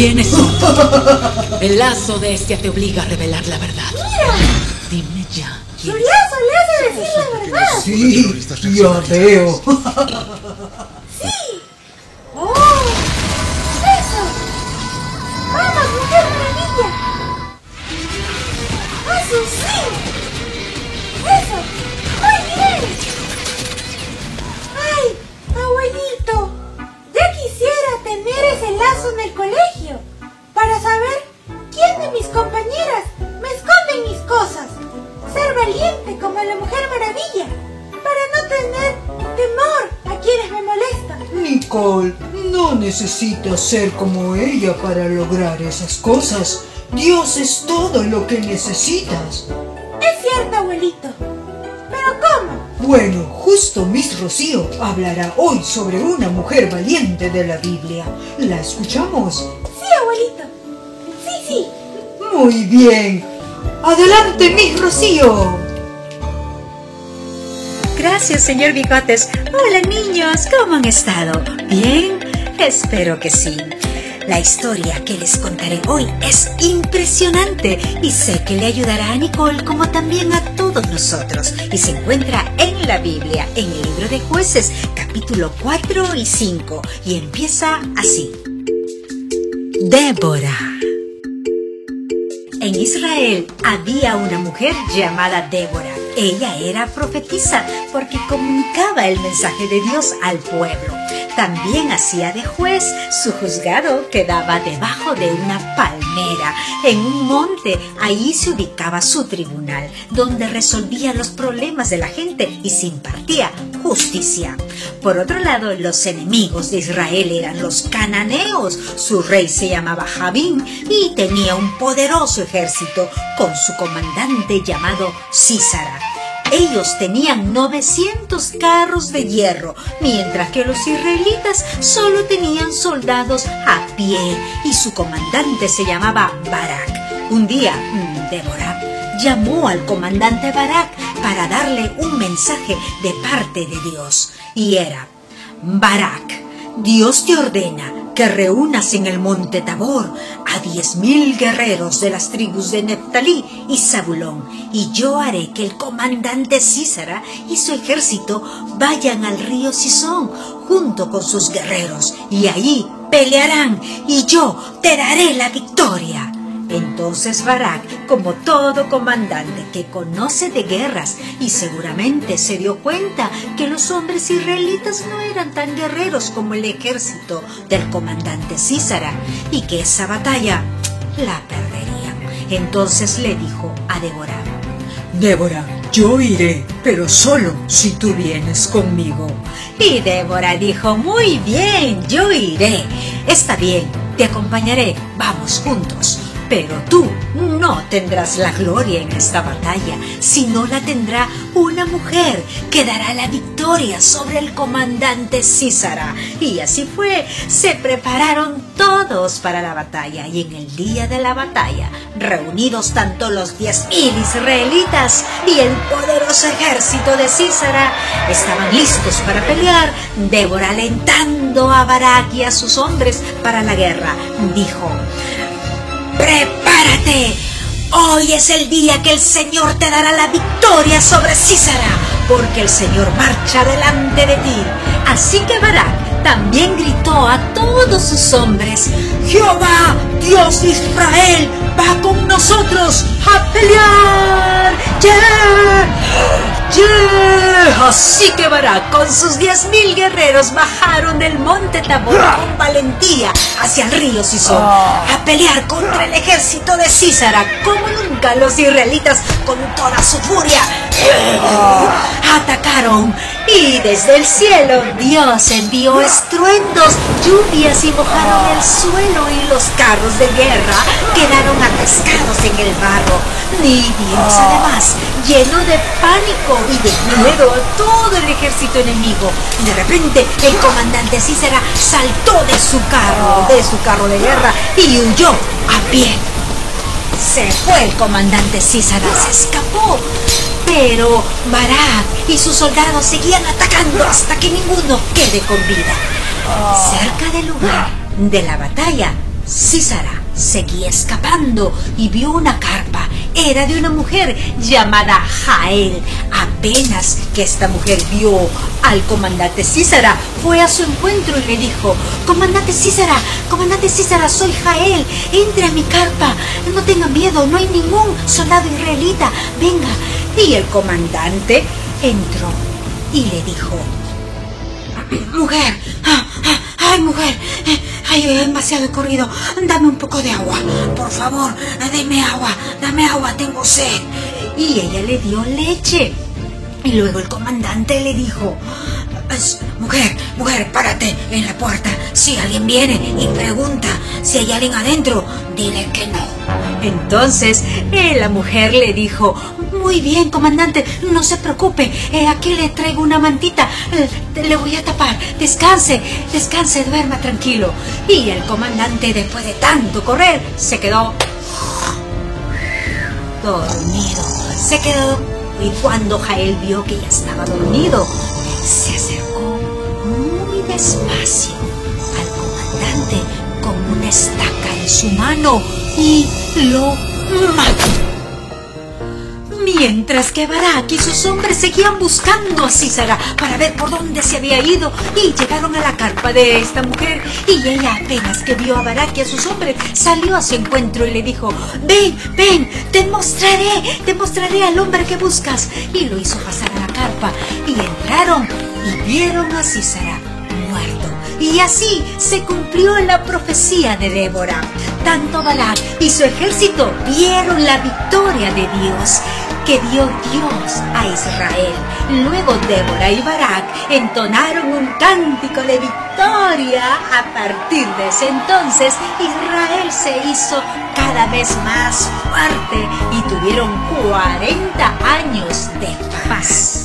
¿Quiénes son? El lazo de este te obliga a revelar la verdad. ¡Mira! Dime ya. ¡Su lazo le hace decir la verdad! Sí, ya veo. ¡Sí! ¡Oh! ¡Eso! ¡Vamos, mujer maravilla! ¡Eso sí! ¡Eso! ¡Muy bien! ¡Ay, abuelito! Ya quisiera tener ese lazo en el colegio saber quién de mis compañeras me esconde mis cosas. Ser valiente como la mujer maravilla para no tener temor a quienes me molestan. Nicole, no necesitas ser como ella para lograr esas cosas. Dios es todo lo que necesitas. Es cierto, abuelito. ¿Pero cómo? Bueno, justo Miss Rocío hablará hoy sobre una mujer valiente de la Biblia. ¿La escuchamos? Sí, abuelito. Muy bien. Adelante, Miss Rocío. Gracias, señor Bigotes. Hola, niños, ¿cómo han estado? ¿Bien? Espero que sí. La historia que les contaré hoy es impresionante y sé que le ayudará a Nicole como también a todos nosotros y se encuentra en la Biblia, en el libro de jueces, capítulo 4 y 5 y empieza así. Débora. En Israel había una mujer llamada Débora. Ella era profetisa porque comunicaba el mensaje de Dios al pueblo. También hacía de juez. Su juzgado quedaba debajo de una palmera, en un monte. Ahí se ubicaba su tribunal, donde resolvía los problemas de la gente y se impartía justicia. Por otro lado, los enemigos de Israel eran los cananeos. Su rey se llamaba Jabín y tenía un poderoso ejército con su comandante llamado Císara. Ellos tenían 900 carros de hierro, mientras que los israelitas solo tenían soldados a pie y su comandante se llamaba Barak. Un día, Débora llamó al comandante Barak para darle un mensaje de parte de Dios. Y era, Barak, Dios te ordena que reúnas en el monte Tabor a diez mil guerreros de las tribus de Neftalí y Zabulón, y yo haré que el comandante Císara y su ejército vayan al río Sison junto con sus guerreros, y ahí pelearán, y yo te daré la victoria. Entonces Barak, como todo comandante que conoce de guerras y seguramente se dio cuenta que los hombres israelitas no eran tan guerreros como el ejército del comandante Císara y que esa batalla la perderían. Entonces le dijo a Débora, Débora, yo iré, pero solo si tú vienes conmigo. Y Débora dijo, muy bien, yo iré. Está bien, te acompañaré, vamos juntos. Pero tú no tendrás la gloria en esta batalla, sino la tendrá una mujer que dará la victoria sobre el comandante Císara. Y así fue, se prepararon todos para la batalla y en el día de la batalla, reunidos tanto los diez mil israelitas y el poderoso ejército de Císara, estaban listos para pelear. Débora alentando a Barak y a sus hombres para la guerra, dijo, ¡Prepárate! Hoy es el día que el Señor te dará la victoria sobre Císara, porque el Señor marcha delante de ti. Así que Barak también gritó a todos sus hombres, Jehová, Dios de Israel, va con nosotros a pelear. ¡Yeah! ¡Yeah! Así que Barak con sus diez mil guerreros bajaron del monte Tabor con valentía hacia el río Sison a pelear contra el ejército de Císara como nunca los israelitas con toda su furia atacaron y desde el cielo Dios envió estruendos, lluvias y mojaron el suelo y los carros de guerra quedaron atascados en el barro. Y Dios además llenó de pánico y de miedo a todo el ejército enemigo. De repente el comandante Císara saltó de su carro, de su carro de guerra y huyó a pie. Se fue el comandante Císara, se escapó. Pero Barak y sus soldados seguían atacando hasta que ninguno quede con vida. Cerca del lugar de la batalla Císara seguía escapando y vio una carpa. Era de una mujer llamada Jael. Apenas que esta mujer vio al comandante Císara, fue a su encuentro y le dijo, Comandante Císara, comandante Císara, soy Jael, entre a mi carpa, no tenga miedo, no hay ningún soldado israelita, venga. Y el comandante entró y le dijo, Mujer, ah, ah, ay mujer, eh, hay demasiado corrido, dame un poco de agua, por favor, dame agua, dame agua, tengo sed. Y ella le dio leche. Y luego el comandante le dijo, mujer, mujer, párate en la puerta. Si alguien viene y pregunta si hay alguien adentro, dile que no. Entonces eh, la mujer le dijo, muy bien, comandante, no se preocupe, eh, aquí le traigo una mantita, eh, le voy a tapar, descanse, descanse, duerma tranquilo. Y el comandante, después de tanto correr, se quedó dormido, se quedó y cuando Jael vio que ya estaba dormido, se acercó muy despacio al comandante con una estaca en su mano y lo mató. Mientras que Barak y sus hombres seguían buscando a Císara para ver por dónde se había ido y llegaron a la carpa de esta mujer y ella apenas que vio a Barak y a sus hombres salió a su encuentro y le dijo, ven, ven, te mostraré, te mostraré al hombre que buscas. Y lo hizo pasar a la carpa y entraron y vieron a Císara muerto. Y así se cumplió la profecía de Débora. Tanto Barak y su ejército vieron la victoria de Dios que dio Dios a Israel. Luego Débora y Barak entonaron un cántico de victoria. A partir de ese entonces, Israel se hizo cada vez más fuerte y tuvieron 40 años de paz.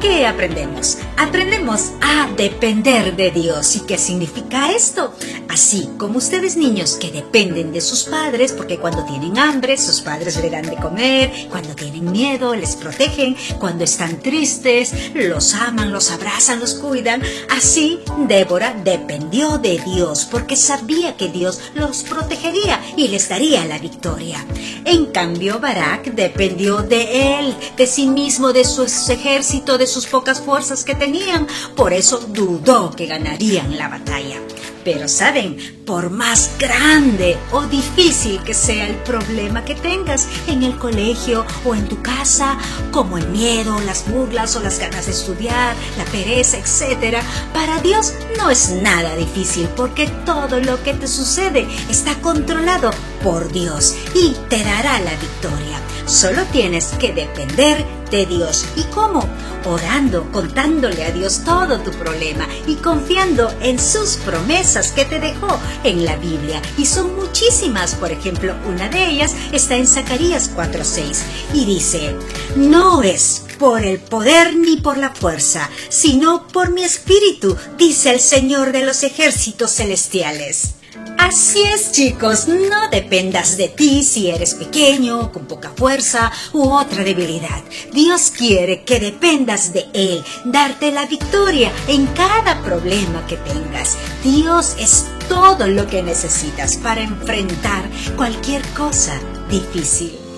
¿Qué aprendemos? Aprendemos a depender de Dios. ¿Y qué significa esto? Así como ustedes niños que dependen de sus padres, porque cuando tienen hambre, sus padres le dan de comer, cuando tienen miedo, les protegen, cuando están tristes, los aman, los abrazan, los cuidan. Así Débora dependió de Dios, porque sabía que Dios los protegería y les daría la victoria. En cambio, Barak dependió de él, de sí mismo, de su ejército, de sus pocas fuerzas que tenían. Por eso dudó que ganarían la batalla. Pero saben, por más grande o difícil que sea el problema que tengas en el colegio o en tu casa, como el miedo, las burlas o las ganas de estudiar, la pereza, etc., para Dios no es nada difícil porque todo lo que te sucede está controlado por Dios y te dará la victoria. Solo tienes que depender de Dios. ¿Y cómo? Orando, contándole a Dios todo tu problema y confiando en sus promesas que te dejó en la Biblia. Y son muchísimas. Por ejemplo, una de ellas está en Zacarías 4:6 y dice, no es por el poder ni por la fuerza, sino por mi espíritu, dice el Señor de los ejércitos celestiales. Así es, chicos, no dependas de ti si eres pequeño, con poca fuerza u otra debilidad. Dios quiere que dependas de Él, darte la victoria en cada problema que tengas. Dios es todo lo que necesitas para enfrentar cualquier cosa difícil.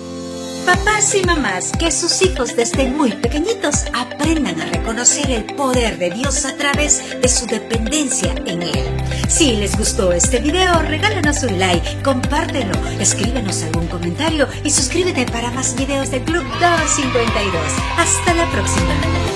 Papás y mamás, que sus hijos desde muy pequeñitos aprendan a reconocer el poder de Dios a través de su dependencia en Él. Si les gustó este video, regálanos un like, compártelo, escríbenos algún comentario y suscríbete para más videos de Club 252. Hasta la próxima.